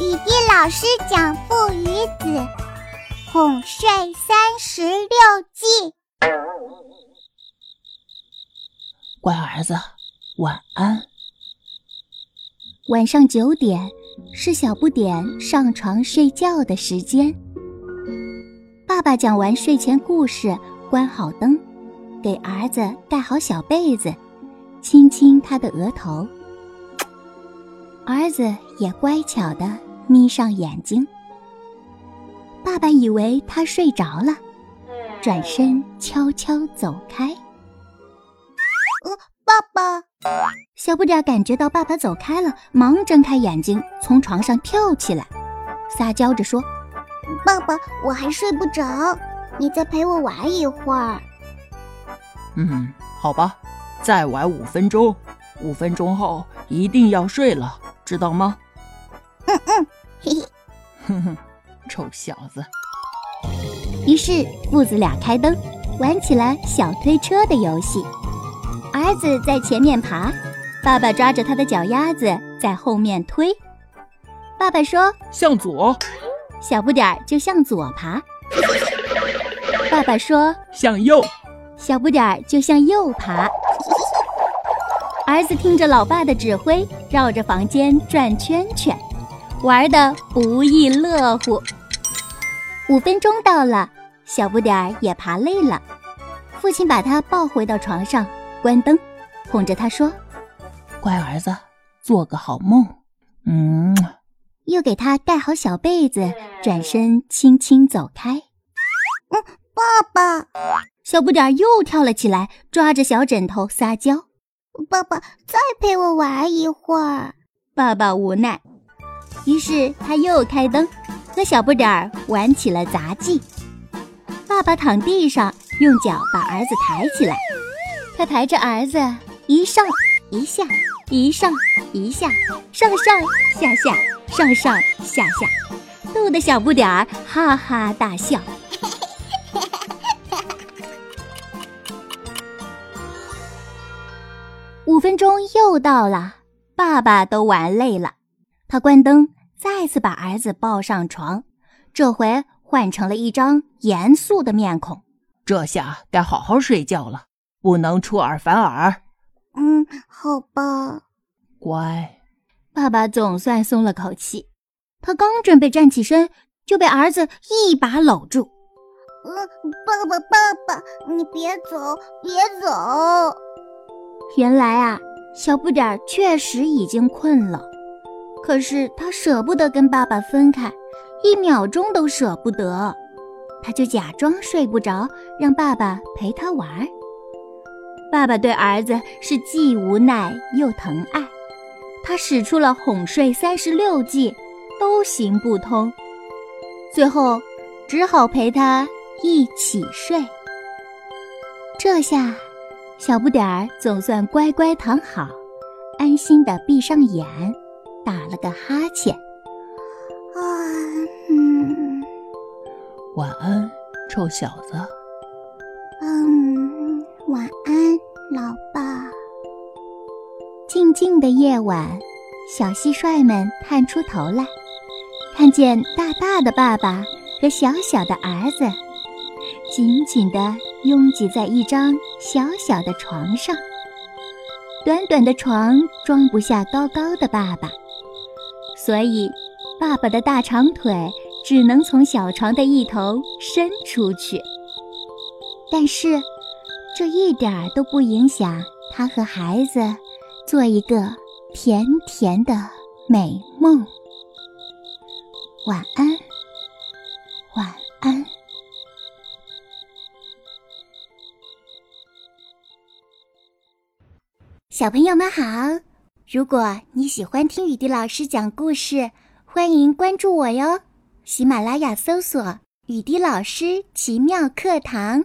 雨滴老师讲《父与子》，哄睡三十六计。乖儿子，晚安。晚上九点是小不点上床睡觉的时间。爸爸讲完睡前故事，关好灯，给儿子盖好小被子，亲亲他的额头。儿子也乖巧的眯上眼睛。爸爸以为他睡着了，转身悄悄走开。呃，爸爸，小不点感觉到爸爸走开了，忙睁开眼睛，从床上跳起来，撒娇着说：“爸爸，我还睡不着，你再陪我玩一会儿。”嗯，好吧，再玩五分钟，五分钟后一定要睡了。知道吗？哼哼，臭小子。于是父子俩开灯，玩起了小推车的游戏。儿子在前面爬，爸爸抓着他的脚丫子在后面推。爸爸说：“向左。”小不点儿就向左爬。爸爸说：“向右。”小不点儿就向右爬。儿子听着老爸的指挥，绕着房间转圈圈，玩的不亦乐乎。五分钟到了，小不点儿也爬累了，父亲把他抱回到床上，关灯，哄着他说：“乖儿子，做个好梦。”嗯，又给他盖好小被子，转身轻轻走开。嗯，爸爸，小不点儿又跳了起来，抓着小枕头撒娇。爸爸，再陪我玩一会儿。爸爸无奈，于是他又开灯，和小不点儿玩起了杂技。爸爸躺地上，用脚把儿子抬起来，他抬着儿子一上一下，一上一下，上上下下，上上下下，逗得小不点儿哈哈大笑。五分钟又到了，爸爸都玩累了，他关灯，再次把儿子抱上床，这回换成了一张严肃的面孔。这下该好好睡觉了，不能出尔反尔。嗯，好吧，乖。爸爸总算松了口气，他刚准备站起身，就被儿子一把搂住。嗯，爸爸，爸爸，你别走，别走。原来啊，小不点儿确实已经困了，可是他舍不得跟爸爸分开，一秒钟都舍不得，他就假装睡不着，让爸爸陪他玩。爸爸对儿子是既无奈又疼爱，他使出了哄睡三十六计，都行不通，最后只好陪他一起睡。这下。小不点儿总算乖乖躺好，安心的闭上眼，打了个哈欠。啊，嗯，晚安，臭小子。嗯，晚安，老爸。静静的夜晚，小蟋蟀们探出头来，看见大大的爸爸和小小的儿子。紧紧地拥挤在一张小小的床上，短短的床装不下高高的爸爸，所以爸爸的大长腿只能从小床的一头伸出去。但是，这一点都不影响他和孩子做一个甜甜的美梦。晚安，晚安。小朋友们好，如果你喜欢听雨滴老师讲故事，欢迎关注我哟。喜马拉雅搜索“雨滴老师奇妙课堂”。